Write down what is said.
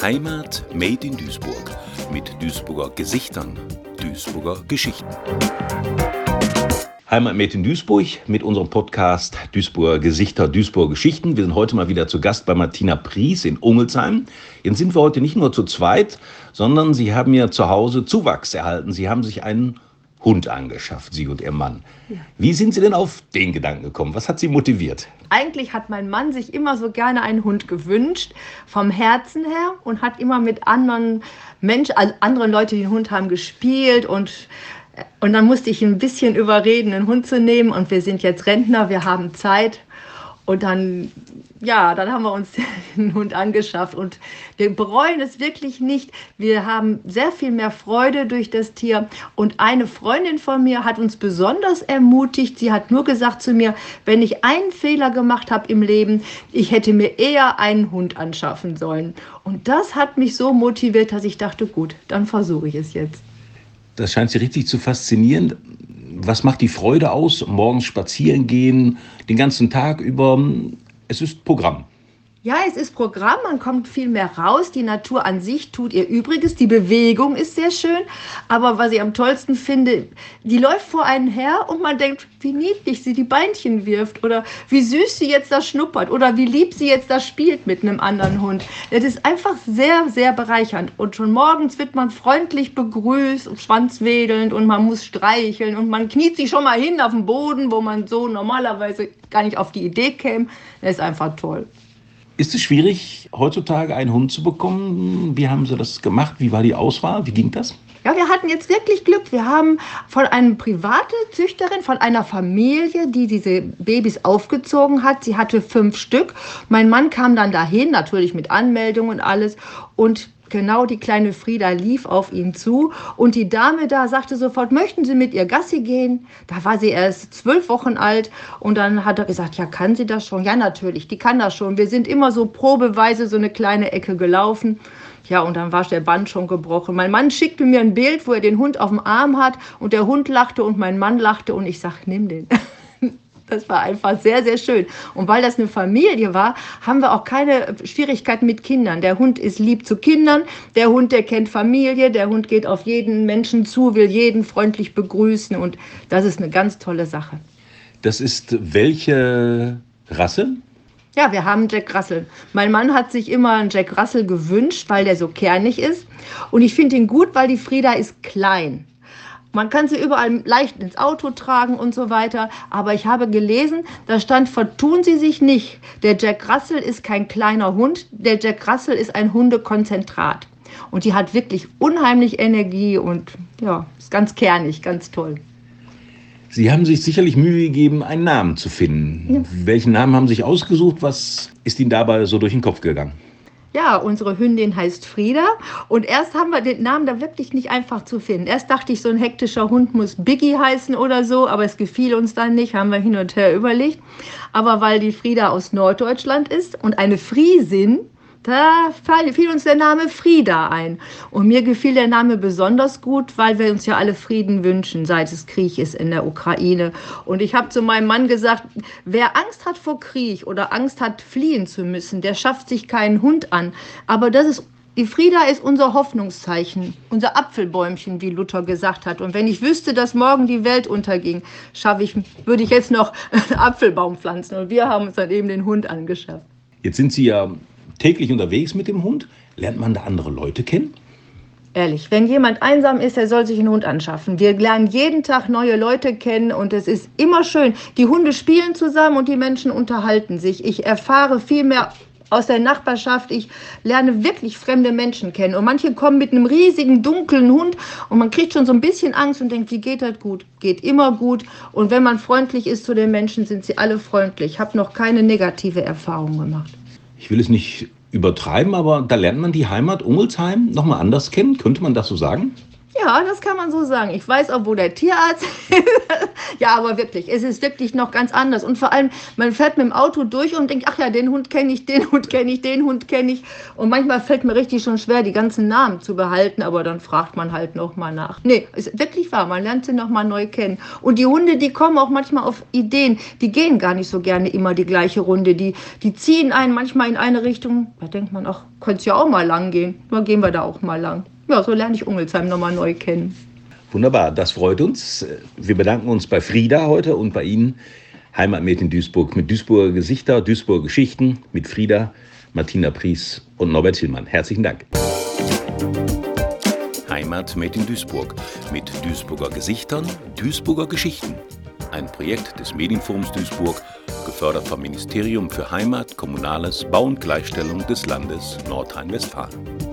Heimat Made in Duisburg mit Duisburger Gesichtern, Duisburger Geschichten. Heimat Made in Duisburg mit unserem Podcast Duisburger Gesichter, Duisburger Geschichten. Wir sind heute mal wieder zu Gast bei Martina Pries in Ungelsheim. Jetzt sind wir heute nicht nur zu zweit, sondern Sie haben ja zu Hause Zuwachs erhalten. Sie haben sich einen Hund angeschafft, Sie und Ihr Mann. Ja. Wie sind Sie denn auf den Gedanken gekommen? Was hat Sie motiviert? Eigentlich hat mein Mann sich immer so gerne einen Hund gewünscht, vom Herzen her, und hat immer mit anderen Menschen, also anderen Leuten, die einen Hund haben, gespielt und und dann musste ich ihn ein bisschen überreden, einen Hund zu nehmen. Und wir sind jetzt Rentner, wir haben Zeit. Und dann, ja, dann haben wir uns den Hund angeschafft und wir bereuen es wirklich nicht. Wir haben sehr viel mehr Freude durch das Tier. Und eine Freundin von mir hat uns besonders ermutigt. Sie hat nur gesagt zu mir, wenn ich einen Fehler gemacht habe im Leben, ich hätte mir eher einen Hund anschaffen sollen. Und das hat mich so motiviert, dass ich dachte, gut, dann versuche ich es jetzt. Das scheint Sie richtig zu faszinieren was macht die Freude aus? Morgens spazieren gehen, den ganzen Tag über. Es ist Programm. Ja, es ist Programm, man kommt viel mehr raus. Die Natur an sich tut ihr Übriges. Die Bewegung ist sehr schön. Aber was ich am tollsten finde, die läuft vor einen her und man denkt, wie niedlich sie die Beinchen wirft oder wie süß sie jetzt da schnuppert oder wie lieb sie jetzt da spielt mit einem anderen Hund. Das ist einfach sehr, sehr bereichernd. Und schon morgens wird man freundlich begrüßt und schwanzwedelnd und man muss streicheln und man kniet sich schon mal hin auf den Boden, wo man so normalerweise gar nicht auf die Idee käme. Das ist einfach toll. Ist es schwierig, heutzutage einen Hund zu bekommen? Wie haben Sie das gemacht? Wie war die Auswahl? Wie ging das? Ja, wir hatten jetzt wirklich Glück. Wir haben von einer privaten Züchterin, von einer Familie, die diese Babys aufgezogen hat. Sie hatte fünf Stück. Mein Mann kam dann dahin, natürlich mit Anmeldung und alles. Und Genau, die kleine Frieda lief auf ihn zu und die Dame da sagte sofort, möchten Sie mit ihr Gassi gehen? Da war sie erst zwölf Wochen alt und dann hat er gesagt, ja, kann sie das schon? Ja, natürlich, die kann das schon. Wir sind immer so probeweise so eine kleine Ecke gelaufen. Ja, und dann war der Band schon gebrochen. Mein Mann schickte mir ein Bild, wo er den Hund auf dem Arm hat und der Hund lachte und mein Mann lachte und ich sag, nimm den. Das war einfach sehr, sehr schön. Und weil das eine Familie war, haben wir auch keine Schwierigkeiten mit Kindern. Der Hund ist lieb zu Kindern, der Hund, der kennt Familie, der Hund geht auf jeden Menschen zu, will jeden freundlich begrüßen und das ist eine ganz tolle Sache. Das ist welche Rasse? Ja, wir haben Jack Russell. Mein Mann hat sich immer einen Jack Russell gewünscht, weil der so kernig ist. Und ich finde ihn gut, weil die Frieda ist klein. Man kann sie überall leicht ins Auto tragen und so weiter. Aber ich habe gelesen, da stand, vertun Sie sich nicht. Der Jack Russell ist kein kleiner Hund. Der Jack Russell ist ein Hundekonzentrat. Und die hat wirklich unheimlich Energie und ja, ist ganz kernig, ganz toll. Sie haben sich sicherlich Mühe gegeben, einen Namen zu finden. Ja. Welchen Namen haben Sie sich ausgesucht? Was ist Ihnen dabei so durch den Kopf gegangen? Ja, unsere Hündin heißt Frieda. Und erst haben wir den Namen da wirklich nicht einfach zu finden. Erst dachte ich, so ein hektischer Hund muss Biggie heißen oder so, aber es gefiel uns dann nicht, haben wir hin und her überlegt. Aber weil die Frieda aus Norddeutschland ist und eine Friesin, da fiel uns der Name Frieda ein. Und mir gefiel der Name besonders gut, weil wir uns ja alle Frieden wünschen, seit es Krieg ist in der Ukraine. Und ich habe zu meinem Mann gesagt, wer Angst hat vor Krieg oder Angst hat, fliehen zu müssen, der schafft sich keinen Hund an. Aber das ist die Frieda ist unser Hoffnungszeichen, unser Apfelbäumchen, wie Luther gesagt hat. Und wenn ich wüsste, dass morgen die Welt unterging, schaffe ich, würde ich jetzt noch einen Apfelbaum pflanzen. Und wir haben uns dann eben den Hund angeschafft. Jetzt sind Sie ja täglich unterwegs mit dem Hund? Lernt man da andere Leute kennen? Ehrlich, wenn jemand einsam ist, er soll sich einen Hund anschaffen. Wir lernen jeden Tag neue Leute kennen und es ist immer schön. Die Hunde spielen zusammen und die Menschen unterhalten sich. Ich erfahre viel mehr aus der Nachbarschaft. Ich lerne wirklich fremde Menschen kennen. Und manche kommen mit einem riesigen, dunklen Hund und man kriegt schon so ein bisschen Angst und denkt, wie geht das gut? Geht immer gut. Und wenn man freundlich ist zu den Menschen, sind sie alle freundlich. Ich habe noch keine negative Erfahrung gemacht ich will es nicht übertreiben, aber da lernt man die Heimat Ungelsheim nochmal anders kennen. Könnte man das so sagen? Ja, das kann man so sagen. Ich weiß auch, wo der Tierarzt ist. ja, aber wirklich, es ist wirklich noch ganz anders. Und vor allem, man fährt mit dem Auto durch und denkt, ach ja, den Hund kenne ich, den Hund kenne ich, den Hund kenne ich. Und manchmal fällt mir richtig schon schwer, die ganzen Namen zu behalten, aber dann fragt man halt nochmal nach. Nee, ist wirklich wahr, man lernt sie nochmal neu kennen. Und die Hunde, die kommen auch manchmal auf Ideen, die gehen gar nicht so gerne immer die gleiche Runde. Die, die ziehen einen manchmal in eine Richtung, da denkt man, ach, könnte es ja auch mal lang gehen. Dann gehen wir da auch mal lang ja, so lerne ich Ungelsheim nochmal neu kennen. Wunderbar, das freut uns. Wir bedanken uns bei Frieda heute und bei Ihnen, Heimatmädchen Duisburg, mit Duisburger Gesichter, Duisburger Geschichten, mit Frieda, Martina Pries und Norbert Hillmann. Herzlichen Dank. Heimat in Duisburg mit Duisburger Gesichtern, Duisburger Geschichten. Ein Projekt des Medienforums Duisburg, gefördert vom Ministerium für Heimat, Kommunales, Bau und Gleichstellung des Landes Nordrhein-Westfalen.